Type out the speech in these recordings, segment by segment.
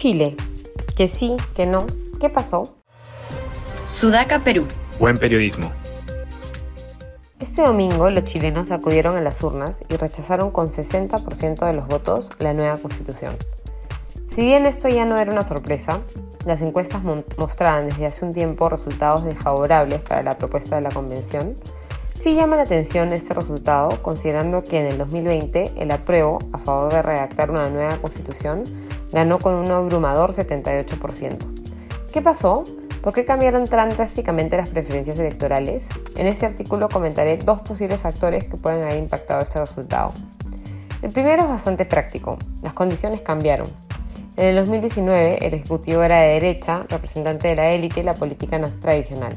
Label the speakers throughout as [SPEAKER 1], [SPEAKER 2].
[SPEAKER 1] Chile. Que sí, que no. ¿Qué pasó?
[SPEAKER 2] Sudaca, Perú.
[SPEAKER 3] Buen periodismo.
[SPEAKER 1] Este domingo los chilenos acudieron a las urnas y rechazaron con 60% de los votos la nueva constitución. Si bien esto ya no era una sorpresa, las encuestas mostraban desde hace un tiempo resultados desfavorables para la propuesta de la convención, sí llama la atención este resultado considerando que en el 2020 el apruebo a favor de redactar una nueva constitución ganó con un abrumador 78%. ¿Qué pasó? ¿Por qué cambiaron tan drásticamente las preferencias electorales? En este artículo comentaré dos posibles factores que pueden haber impactado este resultado. El primero es bastante práctico. Las condiciones cambiaron. En el 2019, el Ejecutivo era de derecha, representante de la élite y la política tradicional.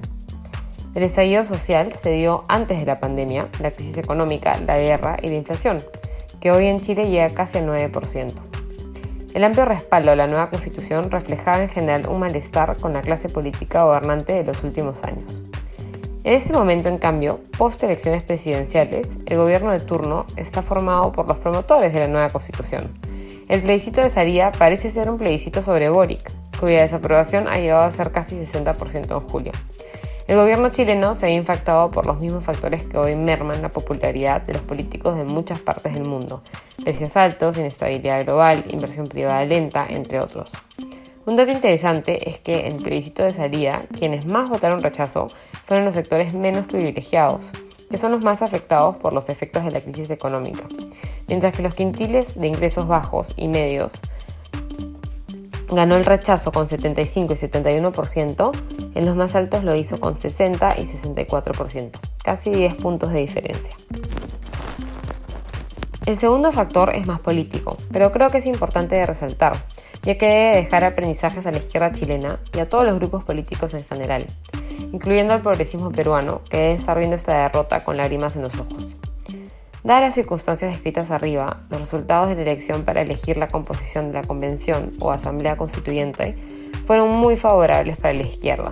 [SPEAKER 1] El estallido social se dio antes de la pandemia, la crisis económica, la guerra y la inflación, que hoy en Chile llega casi al 9%. El amplio respaldo a la nueva constitución reflejaba en general un malestar con la clase política gobernante de los últimos años. En este momento, en cambio, post elecciones presidenciales, el gobierno de turno está formado por los promotores de la nueva constitución. El plebiscito de Saría parece ser un plebiscito sobre Boric, cuya desaprobación ha llegado a ser casi 60% en julio. El gobierno chileno se ha infectado por los mismos factores que hoy merman la popularidad de los políticos de muchas partes del mundo. Precios altos, inestabilidad global, inversión privada lenta, entre otros. Un dato interesante es que en el plebiscito de salida, quienes más votaron rechazo fueron los sectores menos privilegiados, que son los más afectados por los efectos de la crisis económica, mientras que los quintiles de ingresos bajos y medios ganó el rechazo con 75 y 71%, en los más altos lo hizo con 60 y 64%, casi 10 puntos de diferencia. El segundo factor es más político, pero creo que es importante de resaltar, ya que debe dejar aprendizajes a la izquierda chilena y a todos los grupos políticos en general, incluyendo al progresismo peruano, que debe estar viendo esta derrota con lágrimas en los ojos. Dadas las circunstancias descritas arriba, los resultados de la elección para elegir la composición de la convención o asamblea constituyente fueron muy favorables para la izquierda.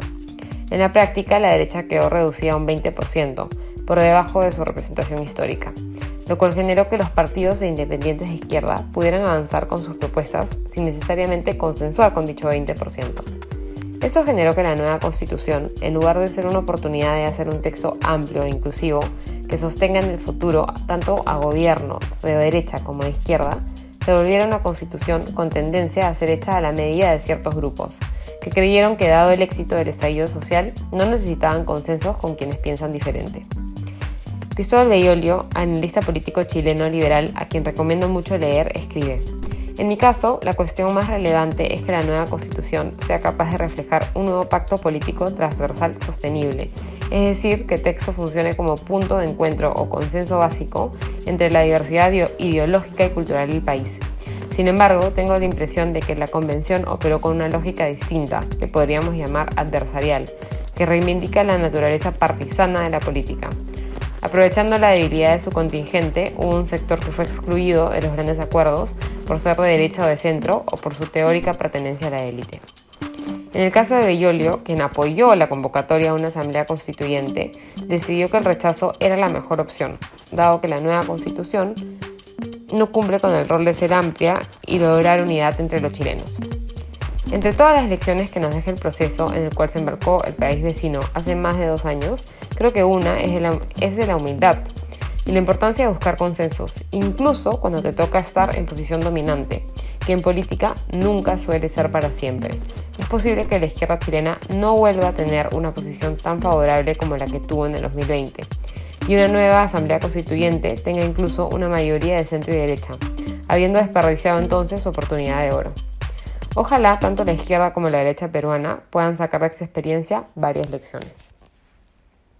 [SPEAKER 1] En la práctica, la derecha quedó reducida a un 20%, por debajo de su representación histórica, lo cual generó que los partidos e independientes de izquierda pudieran avanzar con sus propuestas sin necesariamente consensuar con dicho 20%. Esto generó que la nueva constitución, en lugar de ser una oportunidad de hacer un texto amplio e inclusivo, que sostenga en el futuro tanto a gobierno de derecha como de izquierda, se volviera una constitución con tendencia a ser hecha a la medida de ciertos grupos, que creyeron que dado el éxito del estallido social no necesitaban consensos con quienes piensan diferente. Cristóbal Beiolio, analista político chileno liberal a quien recomiendo mucho leer, escribe, en mi caso, la cuestión más relevante es que la nueva constitución sea capaz de reflejar un nuevo pacto político transversal sostenible, es decir, que el texto funcione como punto de encuentro o consenso básico entre la diversidad ideológica y cultural del país. Sin embargo, tengo la impresión de que la convención operó con una lógica distinta, que podríamos llamar adversarial, que reivindica la naturaleza partisana de la política. Aprovechando la debilidad de su contingente, hubo un sector que fue excluido de los grandes acuerdos por ser de derecha o de centro o por su teórica pertenencia a la élite. En el caso de Bellolio, quien apoyó la convocatoria a una asamblea constituyente, decidió que el rechazo era la mejor opción, dado que la nueva constitución no cumple con el rol de ser amplia y lograr unidad entre los chilenos. Entre todas las lecciones que nos deja el proceso en el cual se embarcó el país vecino hace más de dos años, creo que una es de la, es de la humildad y la importancia de buscar consensos, incluso cuando te toca estar en posición dominante, que en política nunca suele ser para siempre. Es posible que la izquierda chilena no vuelva a tener una posición tan favorable como la que tuvo en el 2020 y una nueva asamblea constituyente tenga incluso una mayoría de centro y derecha, habiendo desperdiciado entonces su oportunidad de oro. Ojalá tanto la izquierda como la derecha peruana puedan sacar de esa experiencia varias lecciones.